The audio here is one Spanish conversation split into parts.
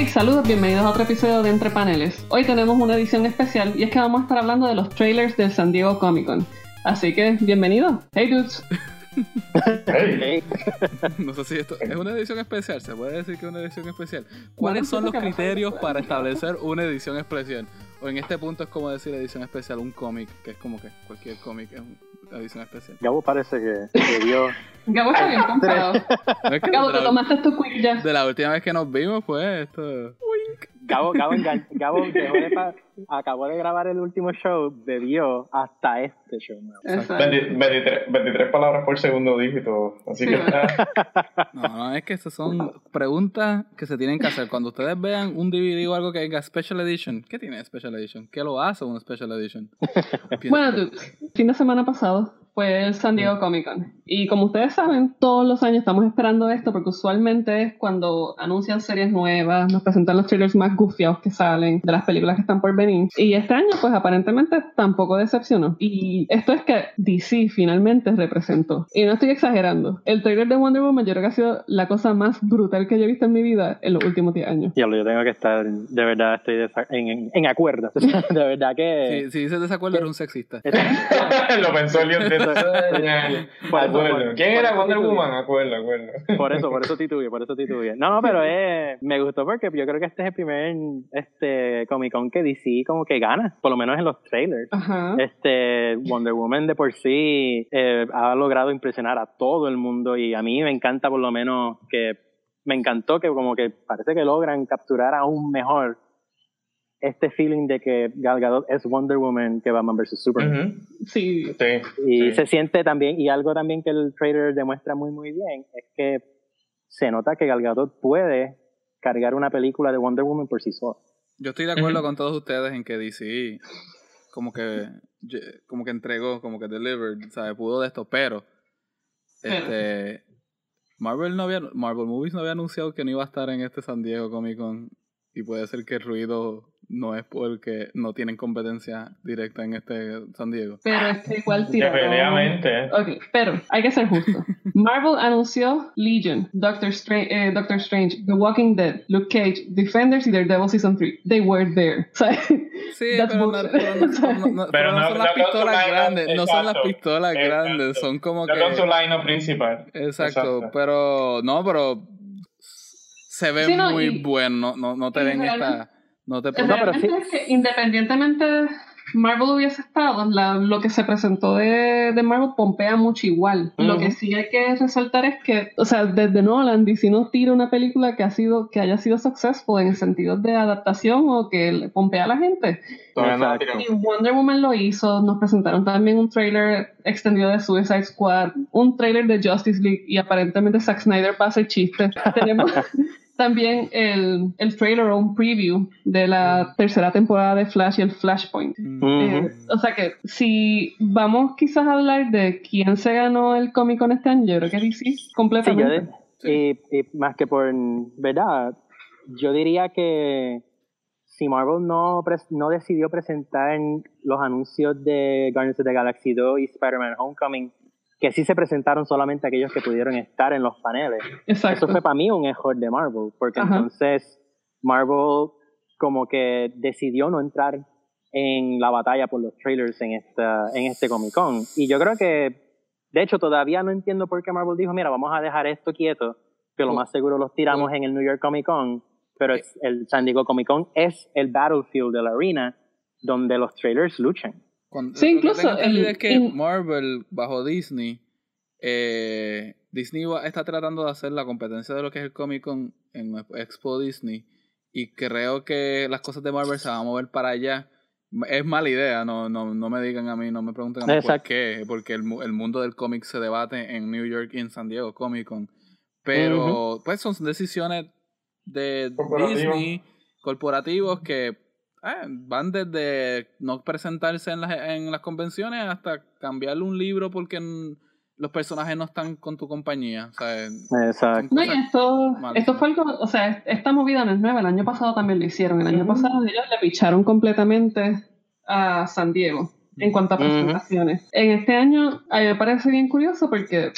Hey, saludos, bienvenidos a otro episodio de Entre Paneles. Hoy tenemos una edición especial y es que vamos a estar hablando de los trailers del San Diego Comic Con. Así que, bienvenidos. Hey, dudes. Hey. No sé si esto es una edición especial, se puede decir que es una edición especial. ¿Cuáles son los criterios para establecer una edición especial? O en este punto es como decir edición especial, un cómic, que es como que cualquier cómic es una edición especial. Gabo parece que, que vio. Gabo está bien comprado. No es que Gabo, de, te la, tomaste tu quick ya. de la última vez que nos vimos fue esto. Gabo, Gabo, Gabo dejó de pa- acabó de grabar el último show, bebió hasta este show. nuevo. Exacto. 20 23, 23 palabras por segundo dígito. Así Sí, que. No, no, es que esas son preguntas que se tienen que hacer. Cuando ustedes vean un DVD o algo que diga Special Edition, ¿qué tiene Special Edition? ¿Qué lo hace un Special Edition? Bueno, fin de semana pasado fue el San Diego Comic Con. Y como ustedes saben, todos los años estamos esperando esto porque usualmente es cuando anuncian series nuevas, nos presentan los trailers más gufiados que salen de las películas que están por venir. Y este año, pues aparentemente tampoco decepcionó. Y esto es que DC finalmente representó. Y no estoy exagerando. El trailer de Wonder Woman yo creo que ha sido la cosa más brutal que yo he visto en mi vida en los últimos 10 años. Diablo, yo tengo que estar, de verdad, estoy desa- en, en, en acuerdo. De verdad que. Si, si dices desacuerdo, eres un sexista. Lo pensó el de Acuerdo. ¿Quién era Wonder. Woman? Acuerdo, acuerdo. Por eso, por eso titubeé, por eso titubeé. No, no, pero eh, me gustó porque yo creo que este es el primer este Comic Con que DC como que gana, por lo menos en los trailers. Ajá. Este Wonder Woman de por sí eh, ha logrado impresionar a todo el mundo y a mí me encanta por lo menos que me encantó que como que parece que logran capturar aún mejor este feeling de que Gal Gadot es Wonder Woman que Batman vs Superman. Sí. Sí. Y sí. se siente también, y algo también que el trailer demuestra muy muy bien, es que se nota que Gal Gadot puede cargar una película de Wonder Woman por sí sola. Yo estoy de acuerdo con todos ustedes en que DC como que como que entregó, como que delivered, ¿sabes? Pudo de esto, pero este Marvel no había Marvel Movies no había anunciado que no iba a estar en este San Diego Comic Con y puede ser que el ruido no es porque no tienen competencia directa en este San Diego. Pero es que igual tiraron... Definitivamente. Ok, pero hay que ser justo. Marvel anunció Legion, Doctor Strange, eh, Doctor Strange, The Walking Dead, Luke Cage, Defenders y Daredevil Season 3. They were there. O sea, Sí, That's pero no, pero no- pero Pero no son no las pistolas grandes, no son las exacto, pistolas grandes, son como No que su line principal. Exacto, pero no, pero se ve Sí, no, muy y- bueno, no, no, no te ven realmente- esta, no te pero realmente sí- es que independientemente Marvel hubiese estado, la- lo que se presentó de, de Marvel pompea mucho igual. Lo que sí hay que resaltar es que, o sea, desde Nolan, DC no tira una película que ha sido, que haya sido successful en el sentido de adaptación o que le pompea a la gente. No Exacto. Y Wonder Woman lo hizo, nos presentaron también un trailer extendido de Suicide Squad, un trailer de Justice League y aparentemente Zack Snyder va a hacer chistes. Tenemos también el, el trailer o un preview de la tercera temporada de Flash y el Flashpoint. Mm. Eh, o sea que si vamos quizás a hablar de quién se ganó el Comic Con este año, yo creo que DC Sí, yo completamente. y, y más que por verdad, yo diría que si Marvel no, pres- no decidió presentar los anuncios de Guardians of the Galaxy 2 y Spider-Man Homecoming, que sí se presentaron solamente aquellos que pudieron estar en los paneles. Exacto. Eso fue para mí un error de Marvel, porque Ajá. entonces Marvel como que decidió no entrar en la batalla por los trailers en esta en este Comic Con. Y yo creo que, de hecho, todavía no entiendo por qué Marvel dijo, mira, vamos a dejar esto quieto, que lo más seguro los tiramos en el New York Comic Con, pero el San Diego Comic Con es el battlefield de la arena donde los trailers luchan. Cuando- Sí, incluso el- es que in- Marvel bajo Disney, eh, Disney va- está tratando de hacer la competencia de lo que es el Comic Con en Expo Disney y creo que las cosas de Marvel se van a mover para allá. Es mala idea, no, no, no me digan a mí, no me pregunten a mí por qué, porque el, mu- el mundo del cómic se debate en New York y en San Diego Comic Con. Pero, pues son decisiones de. Disney, corporativos que eh, van desde no presentarse en las, en las convenciones hasta cambiarle un libro porque los personajes no están con tu compañía. O sea, Exacto. No, y esto, esto fue algo, o sea, esta movida no es nueva, el año pasado también lo hicieron, el año pasado ellos le picharon completamente a San Diego. En cuanto a presentaciones. En este año, a mí me parece bien curioso porque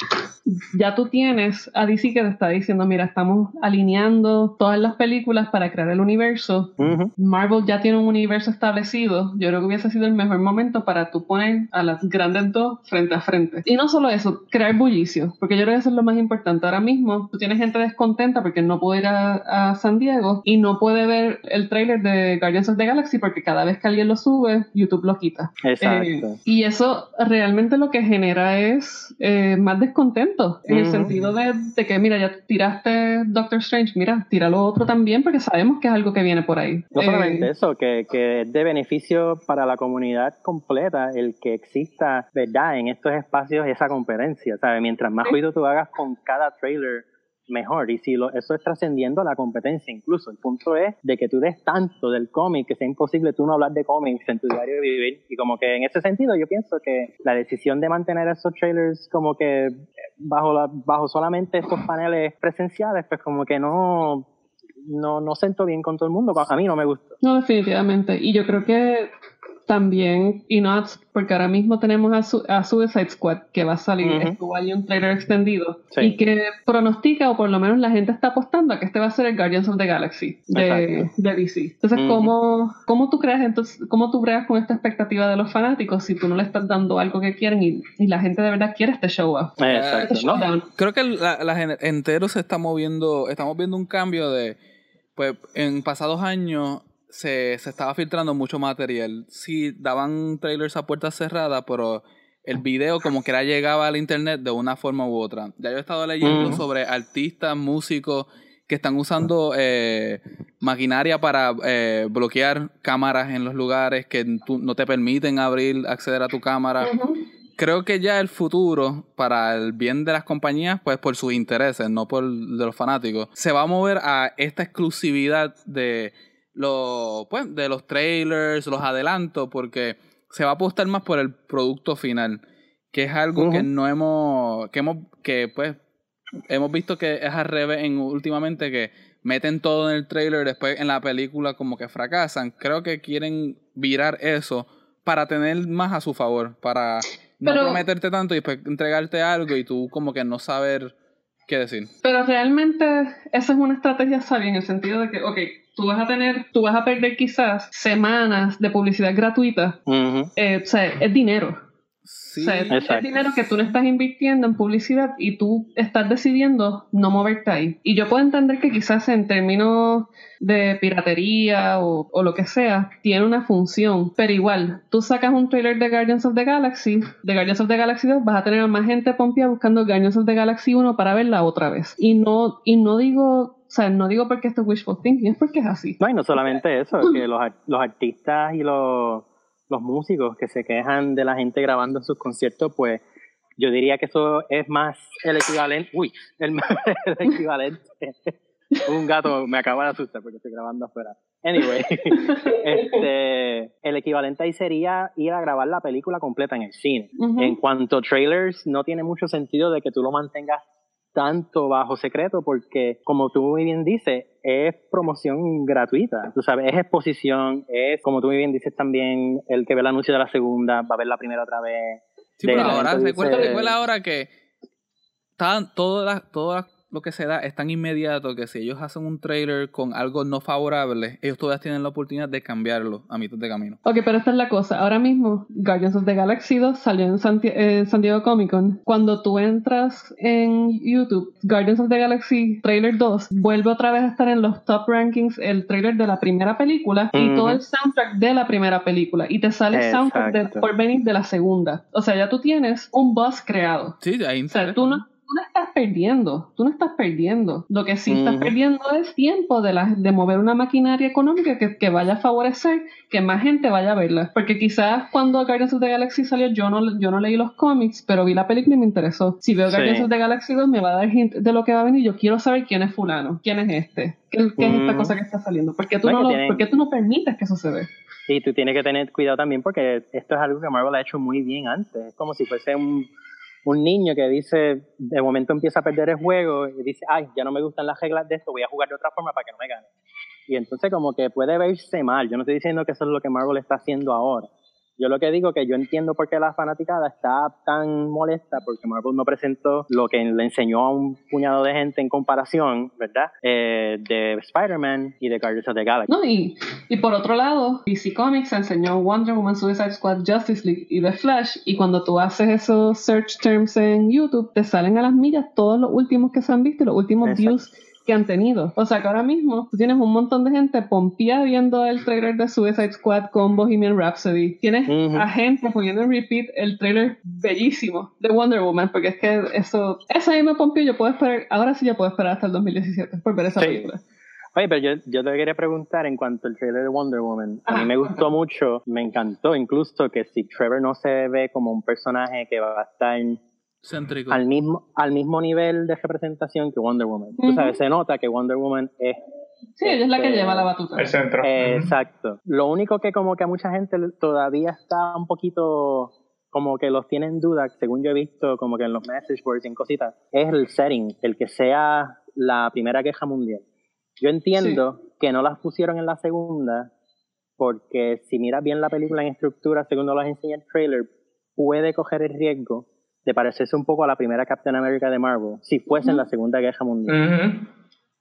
ya tú tienes a DC que te está diciendo, mira, estamos alineando todas las películas para crear el universo. Marvel ya tiene un universo establecido. Yo creo que hubiese sido el mejor momento para tú poner a las grandes dos frente a frente. Y no solo eso, crear bullicio, porque yo creo que eso es lo más importante. Ahora mismo, tú tienes gente descontenta porque no puede ir a, San Diego y no puede ver el trailer de Guardians of the Galaxy porque cada vez que alguien lo sube, YouTube lo quita. Exacto. Eh, y eso realmente lo que genera es eh, más descontento, en el sentido de, que, mira, ya tiraste Doctor Strange, mira, tira lo otro también porque sabemos que es algo que viene por ahí. No solamente eh, eso, que, que es de beneficio para la comunidad completa el que exista, ¿verdad?, en estos espacios esa competencia, ¿sabes? Mientras más ruido tú hagas con cada trailer, mejor. Y si lo, eso es trascendiendo a la competencia incluso. El punto es de que tú des tanto del cómic que sea imposible tú no hablar de cómics en tu diario de vivir. Y como que en ese sentido yo pienso que la decisión de mantener esos trailers como que bajo, la, bajo solamente estos paneles presenciales, pues como que no, no, no bien con todo el mundo. A mí no me gusta. No, definitivamente. Y yo creo que también y no porque ahora mismo tenemos a, su, a Suicide Squad que va a salir, estuvo ahí un trailer extendido y que pronostica o por lo menos la gente está apostando a que este va a ser el Guardians of the Galaxy de, de DC. Entonces, ¿cómo, ¿cómo, tú creas entonces, cómo tú creas con esta expectativa de los fanáticos si tú no le estás dando algo que quieren y, y la gente de verdad quiere este show up? Exacto. Este Creo que la, la entero se está moviendo, estamos viendo un cambio de pues en pasados años se, se estaba filtrando mucho material. Sí, daban trailers a puertas cerradas, pero el video como que era llegaba al internet de una forma u otra. Ya yo he estado leyendo sobre artistas, músicos que están usando eh, maquinaria para eh, bloquear cámaras en los lugares que no te permiten abrir, acceder a tu cámara. Creo que ya el futuro, para el bien de las compañías, pues por sus intereses, no por de los fanáticos, se va a mover a esta exclusividad de lo, pues, de los trailers, los adelantos, porque se va a apostar más por el producto final, que es algo que no hemos, que hemos, que pues, hemos visto que es al revés en, últimamente, que meten todo en el trailer, después en la película como que fracasan. Creo que quieren virar eso para tener más a su favor, para no prometerte tanto y después entregarte algo y tú como que no saber qué decir. Pero realmente esa es una estrategia sabia en el sentido de que, ok, tú vas a tener, tú vas a perder quizás semanas de publicidad gratuita. Eh, o sea, es dinero. Sí, o sea, es, dinero que tú no estás invirtiendo en publicidad y tú estás decidiendo no moverte ahí. Y yo puedo entender que quizás en términos de piratería o, o, lo que sea, tiene una función, pero igual, tú sacas un trailer de Guardians of the Galaxy, de Guardians of the Galaxy 2, vas a tener a más gente pompia buscando Guardians of the Galaxy 1 para verla otra vez. Y no, y no digo o sea, no digo porque esto es wishful thinking, es porque es así. No, y no solamente eso, que los, los artistas y los, los músicos que se quejan de la gente grabando sus conciertos, pues yo diría que eso es más el equivalente, uy, el, equivalente, un gato me acaba de asustar porque estoy grabando afuera. Anyway, este, el equivalente ahí sería ir a grabar la película completa en el cine. En cuanto a trailers, no tiene mucho sentido de que tú lo mantengas tanto bajo secreto porque, como tú muy bien dices, es promoción gratuita. Tú sabes, es exposición, es, como tú muy bien dices también, el que ve el anuncio de la segunda va a ver la primera otra vez. Sí, pero ahora, recuerda, recuerda ahora que estaban todas las, todas lo que se da es tan inmediato que si ellos hacen un trailer con algo no favorable, ellos todavía tienen la oportunidad de cambiarlo a mitad de camino. Ok, pero esta es la cosa. Ahora mismo, Guardians of the Galaxy 2 salió en San, Diego Comic Con. Cuando tú entras en YouTube, Guardians of the Galaxy Trailer 2 vuelve otra vez a estar en los top rankings el trailer de la primera película y todo el soundtrack de la primera película. Y te sale el soundtrack de, por venir de la segunda. O sea, ya tú tienes un buzz creado. Sí, ahí O sea, tú no tú no estás perdiendo, tú no estás perdiendo. Lo que sí estás perdiendo es tiempo de, la, de mover una maquinaria económica que, que, vaya a favorecer que más gente vaya a verla. Porque quizás cuando Guardians of the Galaxy salió, yo no, yo no leí los cómics, pero vi la película y me interesó. Si veo Guardians of the Galaxy 2, me va a dar hint de lo que va a venir. Yo quiero saber quién es fulano, quién es este, qué, es esta cosa que está saliendo. ¿Por qué tú, no, tú no permites que ve? Sí, tú tienes que tener cuidado también porque esto es algo que Marvel ha hecho muy bien antes. Es como si fuese un un niño que dice, de momento empieza a perder el juego y dice, ay, ya no me gustan las reglas de esto, voy a jugar de otra forma para que no me gane. Y entonces como que puede verse mal. Yo no estoy diciendo que eso es lo que Marvel está haciendo ahora. Yo lo que digo que yo entiendo por qué la fanaticada está tan molesta porque Marvel no presentó lo que le enseñó a un puñado de gente en comparación, ¿verdad? Eh, de Spider-Man y de Guardians of the Galaxy. No, y, y por otro lado, DC Comics enseñó Wonder Woman, Suicide Squad, Justice League y The Flash y cuando tú haces esos search terms en YouTube te salen a las millas todos los últimos que se han visto y los últimos Exacto. views que han tenido. O sea que ahora mismo tú tienes un montón de gente pompía viendo el trailer de Suicide Squad con Bohemian Rhapsody. Tienes a gente poniendo en repeat el trailer bellísimo de Wonder Woman, porque es que eso, eso a mí me pompió. Yo puedo esperar, ahora sí yo puedo esperar hasta el 2017 por ver esa Sí. película. Oye, pero yo, yo te quería preguntar en cuanto al trailer de Wonder Woman. A mí Ajá. me gustó mucho, me encantó incluso que si Trevor no se ve como un personaje que va a estar Céntrico. al mismo, al mismo nivel de representación que Wonder Woman. Tú Ujú. sabes, se nota que Wonder Woman es Sí, ella es la que Este, lleva la batuta. El centro. Eh. Exacto. Lo único que como que a mucha gente todavía está un poquito como que los tiene en duda, según yo he visto como que en los message boards y en cositas, es el setting, el que sea la Primera Guerra Mundial. Yo entiendo que no las pusieron en la segunda porque si miras bien la película en estructura, según nos las enseña el trailer, puede coger el riesgo de parecerse un poco a la primera Captain America de Marvel, si fuese en la Segunda Guerra Mundial. Ujú.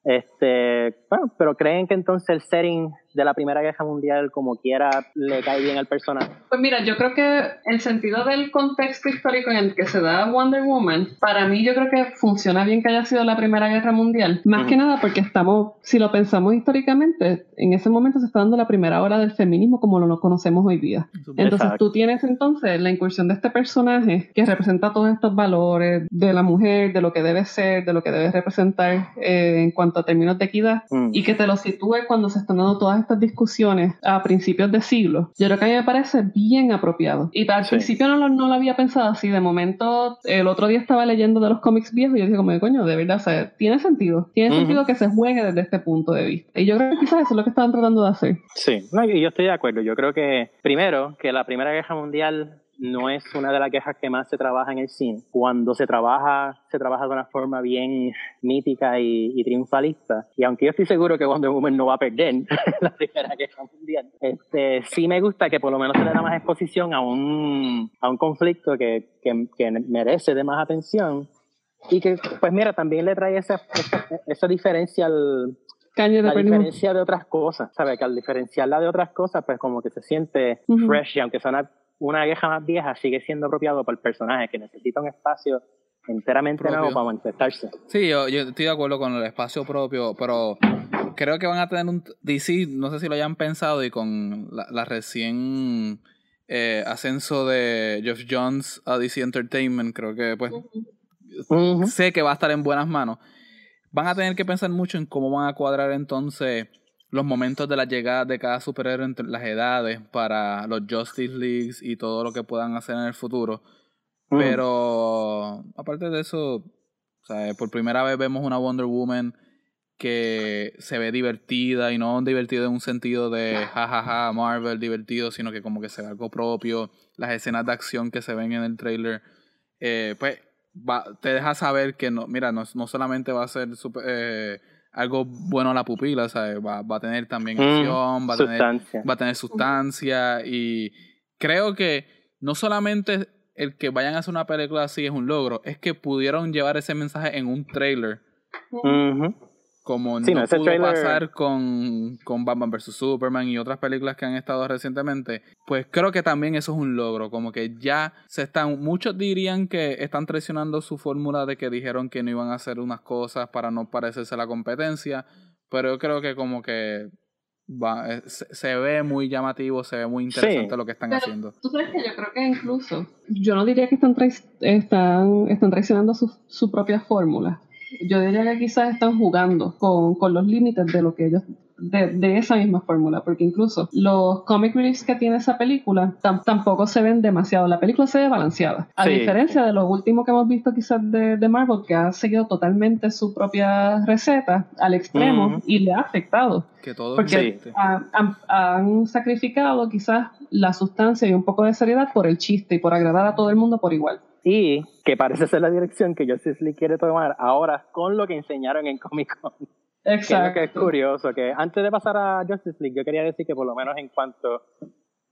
Este, bueno, pero creen que entonces el setting de la Primera Guerra Mundial, como quiera, le cae bien al personaje. Pues mira, yo creo que el sentido del contexto histórico en el que se da Wonder Woman, para mí yo creo que funciona bien que haya sido la Primera Guerra Mundial. Más Ujú. que nada porque estamos, si lo pensamos históricamente, en ese momento se está dando la primera hora del feminismo como lo conocemos hoy día. Entonces Exacto. tú tienes entonces la incursión de este personaje que representa todos estos valores de la mujer, de lo que debe ser, de lo que debe representar eh, en cuanto a términos de equidad Mm. y que te lo sitúe cuando se están dando todas estas discusiones a principios de siglo. Yo creo que a mí me parece bien apropiado. Y al Sí. principio no lo, no lo había pensado así. De momento, el otro día estaba leyendo de los cómics viejos y yo dije como, coño, de verdad, o sea, tiene sentido. Tiene sentido que se juegue desde este punto de vista. Y yo creo que quizás eso es lo que estaban tratando de hacer. Sí, no, y yo estoy de acuerdo. Yo creo que, primero, que la Primera Guerra Mundial no es una de las guerras que más se trabaja en el cine. Cuando se trabaja, se trabaja de una forma bien mítica y, y triunfalista. Y aunque yo estoy seguro que Wonder Woman no va a perder la Primera Guerra Mundial, este, sí me gusta que por lo menos se le da más exposición a un, a un conflicto que, que, que merece de más atención. Y que, pues mira, también le trae esa, esa, esa diferencia al, Caña de diferencia de otras cosas, ¿sabes? Que al diferenciarla de otras cosas, pues como que se siente Ujú. fresh y aunque sea una, una vieja más vieja, sigue siendo apropiado para el personaje que necesita un espacio enteramente Propio. nuevo para manifestarse. Sí, yo, yo estoy de acuerdo con el espacio propio, pero creo que van a tener un DC, no sé si lo hayan pensado, y con la, la recién eh, ascenso de Geoff Jones a DC Entertainment, creo que pues sé que va a estar en buenas manos. Van a tener que pensar mucho en cómo van a cuadrar entonces los momentos de la llegada de cada superhéroe entre las edades para los Justice Leagues y todo lo que puedan hacer en el futuro. Ujú. Pero aparte de eso, por primera vez vemos una Wonder Woman que se ve divertida y no divertida en un sentido de jajaja Marvel divertido, sino que como que se ve algo propio. Las escenas de acción que se ven en el trailer, eh, pues va, te deja saber que no, mira, no, no solamente va a ser super- eh, algo bueno a la pupila, ¿sabes? Va, va a tener también Mm, acción, va a tener sustancia. va a tener sustancia y creo que no solamente el que vayan a hacer una película así es un logro, es que pudieron llevar ese mensaje en un trailer Ujú. Como Sí, no, no, pudo trailer- pasar con, con Batman vs. Superman y otras películas que han estado recientemente, pues creo que también eso es un logro, como que ya se están, muchos dirían que están traicionando su fórmula de que dijeron que no iban a hacer unas cosas para no parecerse a la competencia, pero yo creo que como que va, eh, se, se ve muy llamativo, se ve muy interesante Sí. lo que están Pero haciendo. tú sabes que yo creo que incluso, yo no diría que están, trai- están, están traicionando su, su propia fórmula. Yo diría que quizás están jugando con, con los límites de lo que ellos, de, de esa misma fórmula, porque incluso los comic reliefs que tiene esa película tam- tampoco se ven demasiado. La película se ve balanceada. A Sí. diferencia de lo último que hemos visto quizás de, de Marvel, que ha seguido totalmente su propia receta al extremo y le ha afectado. Que todo Porque han- han sacrificado quizás la sustancia y un poco de seriedad por el chiste y por agradar a todo el mundo por igual. Y que parece ser la dirección que Justice League quiere tomar ahora con lo que enseñaron en Comic Con. Que es que es Exacto. curioso, que antes de pasar a Justice League, yo quería decir que por lo menos en cuanto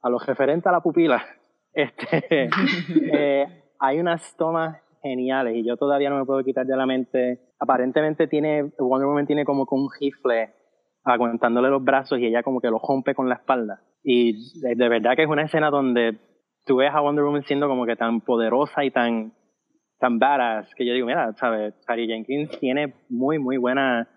a lo referente a la pupila, este, eh, hay unas tomas geniales y yo todavía no me puedo quitar de la mente. Aparentemente tiene, Wonder Woman tiene como que un rifle aguantándole los brazos y ella como que lo rompe con la espalda. Y de, de verdad que es una escena donde tú ves a Wonder Woman siendo como que tan poderosa y tan, tan badass que yo digo, mira, ¿sabes? Patty Jenkins tiene muy, muy buena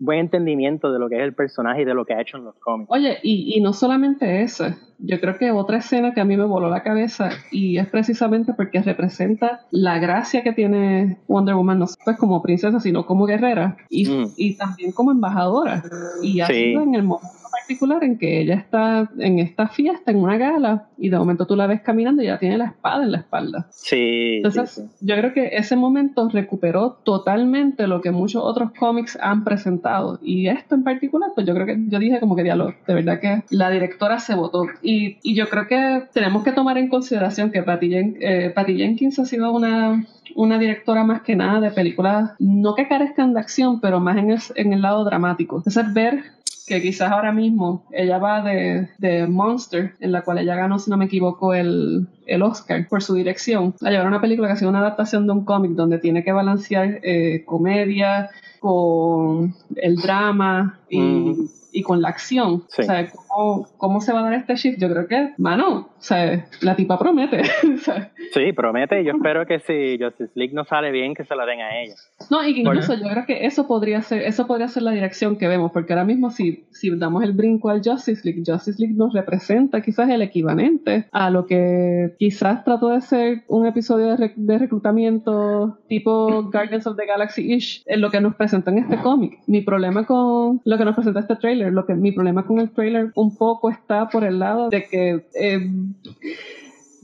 buen entendimiento de lo que es el personaje y de lo que ha hecho en los cómics. Oye, y, y no solamente eso, yo creo que otra escena que a mí me voló la cabeza y es precisamente porque representa la gracia que tiene Wonder Woman, no solo como princesa, sino como guerrera y, Mm. y también como embajadora. Y ha Sí. sido en el momento particular en que ella está en esta fiesta, en una gala, y de momento tú la ves caminando y ella tiene la espada en la espalda. Sí, Entonces, sí, sí. yo creo que ese momento recuperó totalmente lo que muchos otros cómics han presentado. Y esto en particular, pues yo creo que yo dije como que diálogo, de verdad que la directora se votó. Y, y yo creo que tenemos que tomar en consideración que Patty, Jen- eh, Patty Jenkins ha sido una, una directora más que nada de películas, no que carezcan de acción, pero más en el, en el lado dramático. Entonces, ver que quizás ahora mismo ella va de, de Monster, en la cual ella ganó, si no me equivoco, el, el Oscar por su dirección, a llevar una película que ha sido una adaptación de un cómic donde tiene que balancear eh, comedia con el drama y. y con la acción. Sí. O sea, ¿cómo, ¿cómo se va a dar este shift? Yo creo que, mano, o sea, la tipa promete. o sea, Sí, promete. Yo espero que si Justice League no sale bien, que se la den a ella. No, y que incluso yo creo que eso podría ser, eso podría ser la dirección que vemos, porque ahora mismo si, si damos el brinco al Justice League, Justice League nos representa quizás el equivalente a lo que quizás trató de ser un episodio de, rec- de reclutamiento tipo Guardians of the Galaxy-ish, en lo que nos presenta en este cómic. Mi problema con lo que nos presenta este trailer, lo que mi problema con el trailer un poco está por el lado de que eh,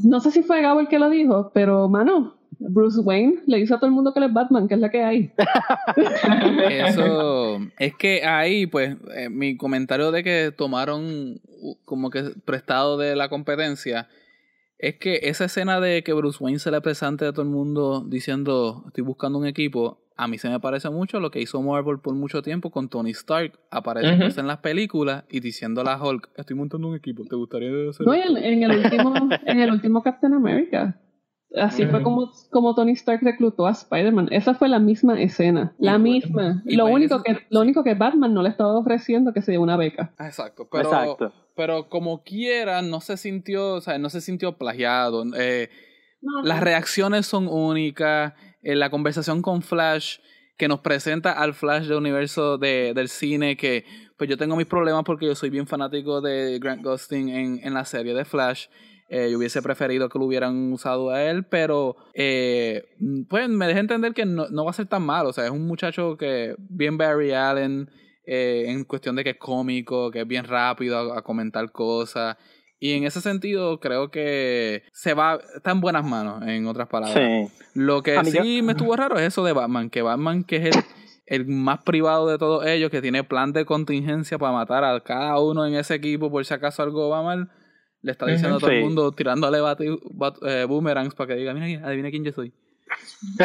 no sé si fue Gabo el que lo dijo, pero mano, Bruce Wayne le dice a todo el mundo que él es Batman, que es la que hay. Eso es que ahí, pues, eh, mi comentario de que tomaron como que prestado de la competencia es que esa escena de que Bruce Wayne se le presente a todo el mundo diciendo estoy buscando un equipo, a mí se me parece mucho lo que hizo Marvel por mucho tiempo con Tony Stark, apareciéndose en las películas y diciendo a la Hulk estoy montando un equipo, ¿te gustaría hacer No, y esto?" en, en el último, en el último Captain America. Así fue como, como Tony Stark reclutó a Spider-Man. Esa fue la misma escena. La Y misma. y lo único que, lo único que Batman no le estaba ofreciendo que se dio una beca. Exacto, pero, Exacto. pero como quiera, no se sintió, o sea, no se sintió plagiado. Eh, No, Las reacciones son únicas. En la conversación con Flash, que nos presenta al Flash del universo de, del cine, que pues yo tengo mis problemas porque yo soy bien fanático de Grant Gustin en, en la serie de Flash. Eh, yo hubiese preferido que lo hubieran usado a él, pero eh, pues me deja entender que no, no va a ser tan malo. O sea, es un muchacho que bien Barry Allen eh, en cuestión de que es cómico, que es bien rápido a, a comentar cosas. Y en ese sentido, creo que se va, está en buenas manos, en otras palabras. Sí. Lo que sí me estuvo raro es eso de Batman, que Batman, que es el, el más privado de todos ellos, que tiene plan de contingencia para matar a cada uno en ese equipo por si acaso algo va mal, le está diciendo a todo el mundo, tirándole bati- bat- eh, boomerangs para que diga, mira, adivina quién yo soy.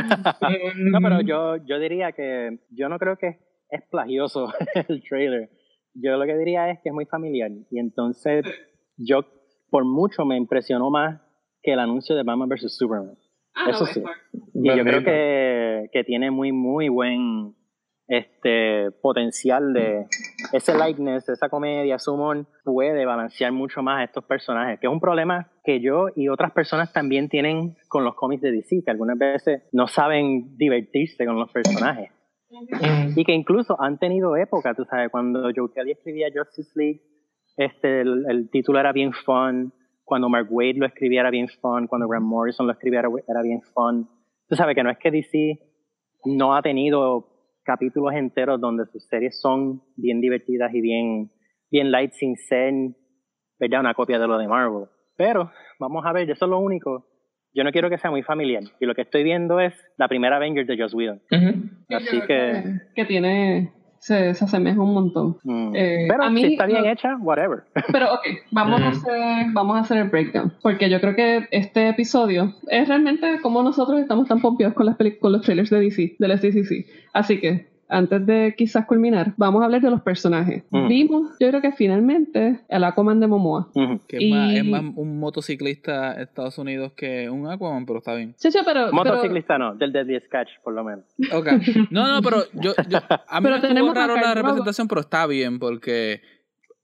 No, pero yo, yo diría que yo no creo que es plagioso el trailer. Yo lo que diría es que es muy familiar. Y entonces yo por mucho me impresionó más que el anuncio de Batman vs. Superman. Ah, eso sí. Y yo creo que, que tiene muy, muy buen este potencial de ese likeness, esa comedia, ese humor, puede balancear mucho más a estos personajes, que es un problema que yo y otras personas también tienen con los cómics de DC, que algunas veces no saben divertirse con los personajes. Mm. Y que incluso han tenido época, tú sabes, cuando Joe Kelly escribía Justice League, este, el, el título era bien fun, cuando Mark Wade lo escribía era bien fun, cuando Grant Morrison lo escribía era, era bien fun. Tú sabes que no es que DC no ha tenido capítulos enteros donde sus series son bien divertidas y bien, bien light sin ser, ¿verdad? Una copia de lo de Marvel. Pero, vamos a ver, eso es lo único. Yo no quiero que sea muy familiar. Y lo que estoy viendo es la primera Avengers de Joss Whedon. Así que... que tiene, se, se asemeja un montón. Mm. Eh, Pero a mí si está bien hecha, whatever. Pero ok, vamos, a Mm. hacer, vamos a hacer el breakdown. Porque yo creo que este episodio es realmente como nosotros estamos tan pompeados con, las con los trailers de DC, del SDCC. Así que antes de quizás culminar, vamos a hablar de los personajes. Mm. Vimos, yo creo que finalmente, el Aquaman de Momoa. Que es, más, es más un motociclista de Estados Unidos que un Aquaman, pero está bien. Sí, sí, pero, pero- Motociclista no, del Deadly Sketch, por lo menos. Ok. No, no, pero yo, yo a mí Pero me tenemos raro la representación, pero está bien porque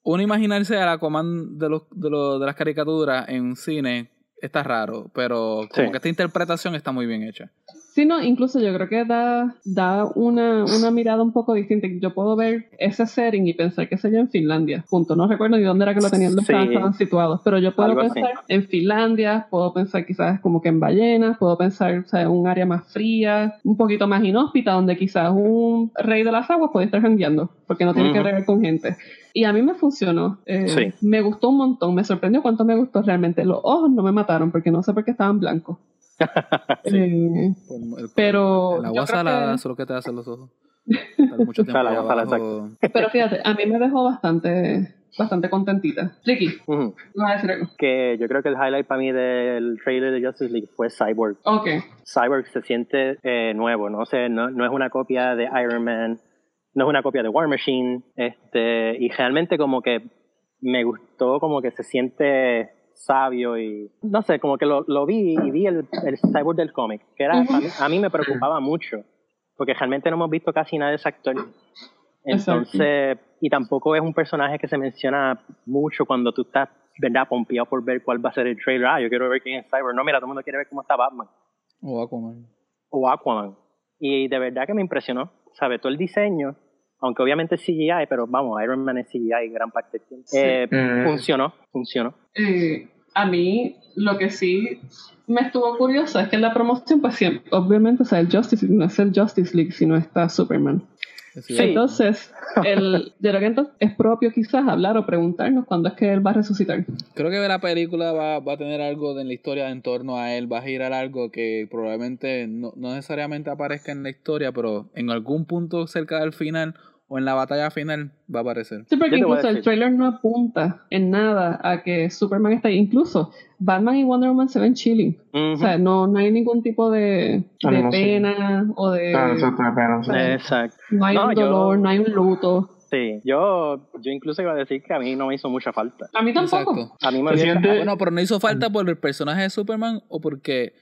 uno imaginarse al Aquaman de los, de los de las caricaturas en cine está raro, pero como Sí. que esta interpretación está muy bien hecha. Sí, no, incluso yo creo que da, da una, una mirada un poco distinta. Yo puedo ver ese setting y pensar que sería en Finlandia. Punto. No recuerdo ni dónde era que lo tenían, Sí. estaban, estaban situados. Pero yo puedo Algo así. pensar en Finlandia, puedo pensar quizás como que en ballenas, puedo pensar o sea, en un área más fría, un poquito más inhóspita, donde quizás un rey de las aguas puede estar jangueando, porque no tiene que Ujú. bregar con gente. Y a mí me funcionó. eh, Sí. Me gustó un montón. Me sorprendió cuánto me gustó realmente. Los ojos no me mataron porque no sé por qué estaban blancos. Por el- Pero el yo agua creo salada, que- eso es lo que te hace los ojos. Mucho tiempo. Pero fíjate, a mí me dejó bastante, bastante contentita. Ricky. ¿vas a decir algo? Que yo creo que el highlight para mí del trailer de Justice League fue Cyborg. Ok. Cyborg se siente eh, nuevo, no sé, no, no es una copia de Iron Man, no es una copia de War Machine, este, y realmente como que me gustó como que se siente sabio y no sé, como que lo, lo vi y vi el, el Cyborg del cómic, que era Ujú. a, mí, a mí me preocupaba mucho, porque realmente no hemos visto casi nada de ese actor. Entonces, y tampoco es un personaje que se menciona mucho cuando tú estás, ¿verdad?, pompeado por ver cuál va a ser el trailer. Ah, yo quiero ver quién es Cyborg. No, mira, todo el mundo quiere ver cómo está Batman O Aquaman. o Aquaman. Y de verdad que me impresionó, ¿sabes? Todo el diseño, aunque obviamente es CGI, pero vamos, Iron Man es CGI gran parte del tiempo. Sí. Eh, Mm. Funcionó, funcionó. Eh, a mí lo que sí me estuvo curioso es que en la promoción, pues siempre, obviamente, o sea, el Justice League no es el Justice League, sino está Superman. Sí. Entonces, el, yo creo que entonces es propio quizás hablar o preguntarnos cuándo es que él va a resucitar. Creo que la película va, va a tener algo de la historia en torno a él, va a girar algo que probablemente no, no necesariamente aparezca en la historia, pero en algún punto cerca del final o en la batalla final va a aparecer. Sí, porque incluso el trailer no apunta en nada a que Superman está ahí. Incluso Batman y Wonder Woman se ven chilling. O sea, no, no hay ningún tipo de, de Ah, no, sí. pena o de... Ah, eso pena, sí. Exacto. no hay No, un yo- dolor, no hay un luto. Sí, yo, yo incluso iba a decir que a mí no me hizo mucha falta. A mí tampoco. Exacto. A mí me siente- Ah, bueno, pero no hizo falta por el personaje de Superman o porque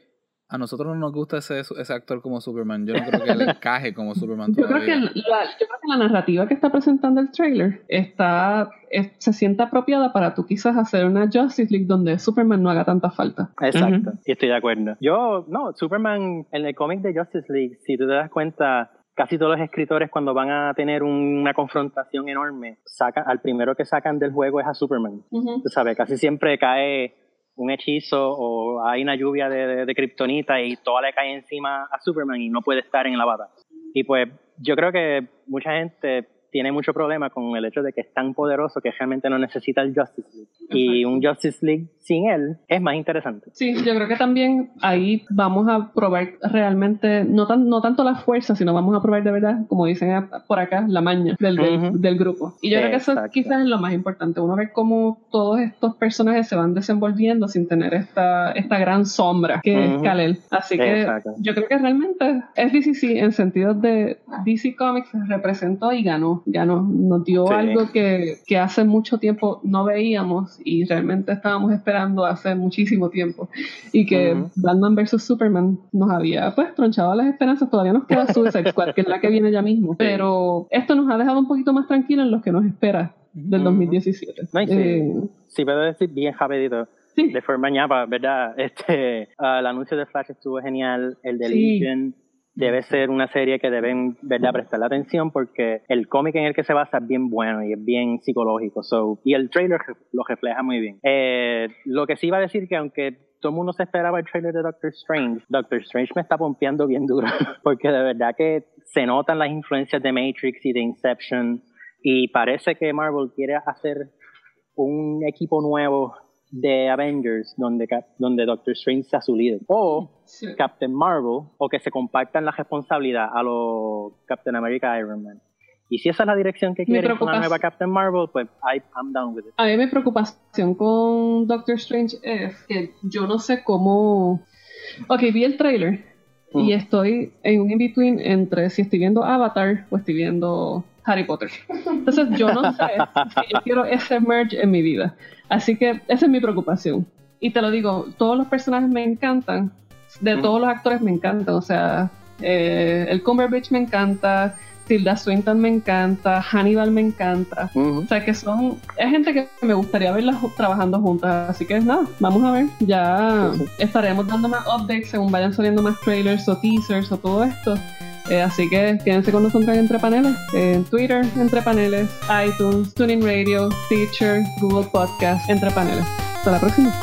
a nosotros no nos gusta ese, ese actor como Superman. Yo no creo que él encaje como Superman Yo creo, que todavía. la, yo creo que la narrativa que está presentando el trailer está, es- se siente apropiada para tú quizás hacer una Justice League donde Superman no haga tanta falta. Exacto, y estoy de acuerdo. Yo, no, Superman, en el cómic de Justice League, si tú te das cuenta, casi todos los escritores cuando van a tener una confrontación enorme, sacan, al primero que sacan del juego es a Superman. Tú sabes, casi siempre cae un hechizo o hay una lluvia de, de, kriptonita y toda le cae encima a Superman y no puede estar en la batalla. Y pues yo creo que mucha gente tiene mucho problema con el hecho de que es tan poderoso que realmente no necesita el Justice League. Y un Justice League sin él es más interesante. Sí, yo creo que también ahí vamos a probar realmente, no, tan, no tanto la fuerza, sino vamos a probar de verdad, como dicen por acá, la maña del, del, Ujú. del grupo. Y yo creo que eso Exacto. quizás es lo más importante, uno ver cómo todos estos personajes se van desenvolviendo sin tener esta, esta gran sombra que es Ujú. Kal-El. Así que Exacto. yo creo que realmente es DCC en sentido de DC Comics representó y ganó, ganó, nos dio Sí. algo que, que hace mucho tiempo no veíamos y realmente estábamos esperando hace muchísimo tiempo y que Ujú. Batman vs Superman nos había pues tronchado las esperanzas, todavía nos queda Suicide Squad que es la que viene ya mismo, pero esto nos ha dejado un poquito más tranquilos en lo que nos espera del Ujú. 2017. No, sí. Eh, Si puedo decir bien rapidito, sí. de forma ñapa, ¿verdad? Este, ah, el anuncio de Flash estuvo genial, el de Sí. Legion debe ser una serie que deben, ¿verdad?, prestarle atención porque el cómic en el que se basa es bien bueno y es bien psicológico, so, y el trailer lo refleja muy bien. Eh, lo que sí iba a decir que aunque todo el mundo se esperaba el trailer de Doctor Strange, Doctor Strange me está pompeando bien duro, porque de verdad que se notan las influencias de Matrix y de Inception, y parece que Marvel quiere hacer un equipo nuevo de Avengers donde, donde Doctor Strange sea su líder. O Sí. Captain Marvel, o que se compartan la responsabilidad a los Captain America Iron Man. Y si esa es la dirección que quieren con una nueva Captain Marvel, pues I, I'm down with it. A mí mi preocupación con Doctor Strange es que yo no sé cómo... Ok, vi el trailer. y estoy en un in-between entre si estoy viendo Avatar o estoy viendo Harry Potter. Entonces yo no sé si yo quiero ese merge en mi vida. Así que esa es mi preocupación. Y te lo digo, todos los personajes me encantan, de todos los actores me encantan, o sea, eh, el Cumberbatch me encanta, Tilda Swinton me encanta, Hannibal me encanta. O sea que son, es gente que me gustaría verlas trabajando juntas. Así que nada, vamos a ver. Ya estaremos dando más updates según vayan saliendo más trailers o teasers o todo esto. Eh, así que quédense con nosotros en Entre Paneles, en Twitter, Entre Paneles, iTunes, Tuning Radio, Teacher, Google Podcast, Entre Paneles. Hasta la próxima.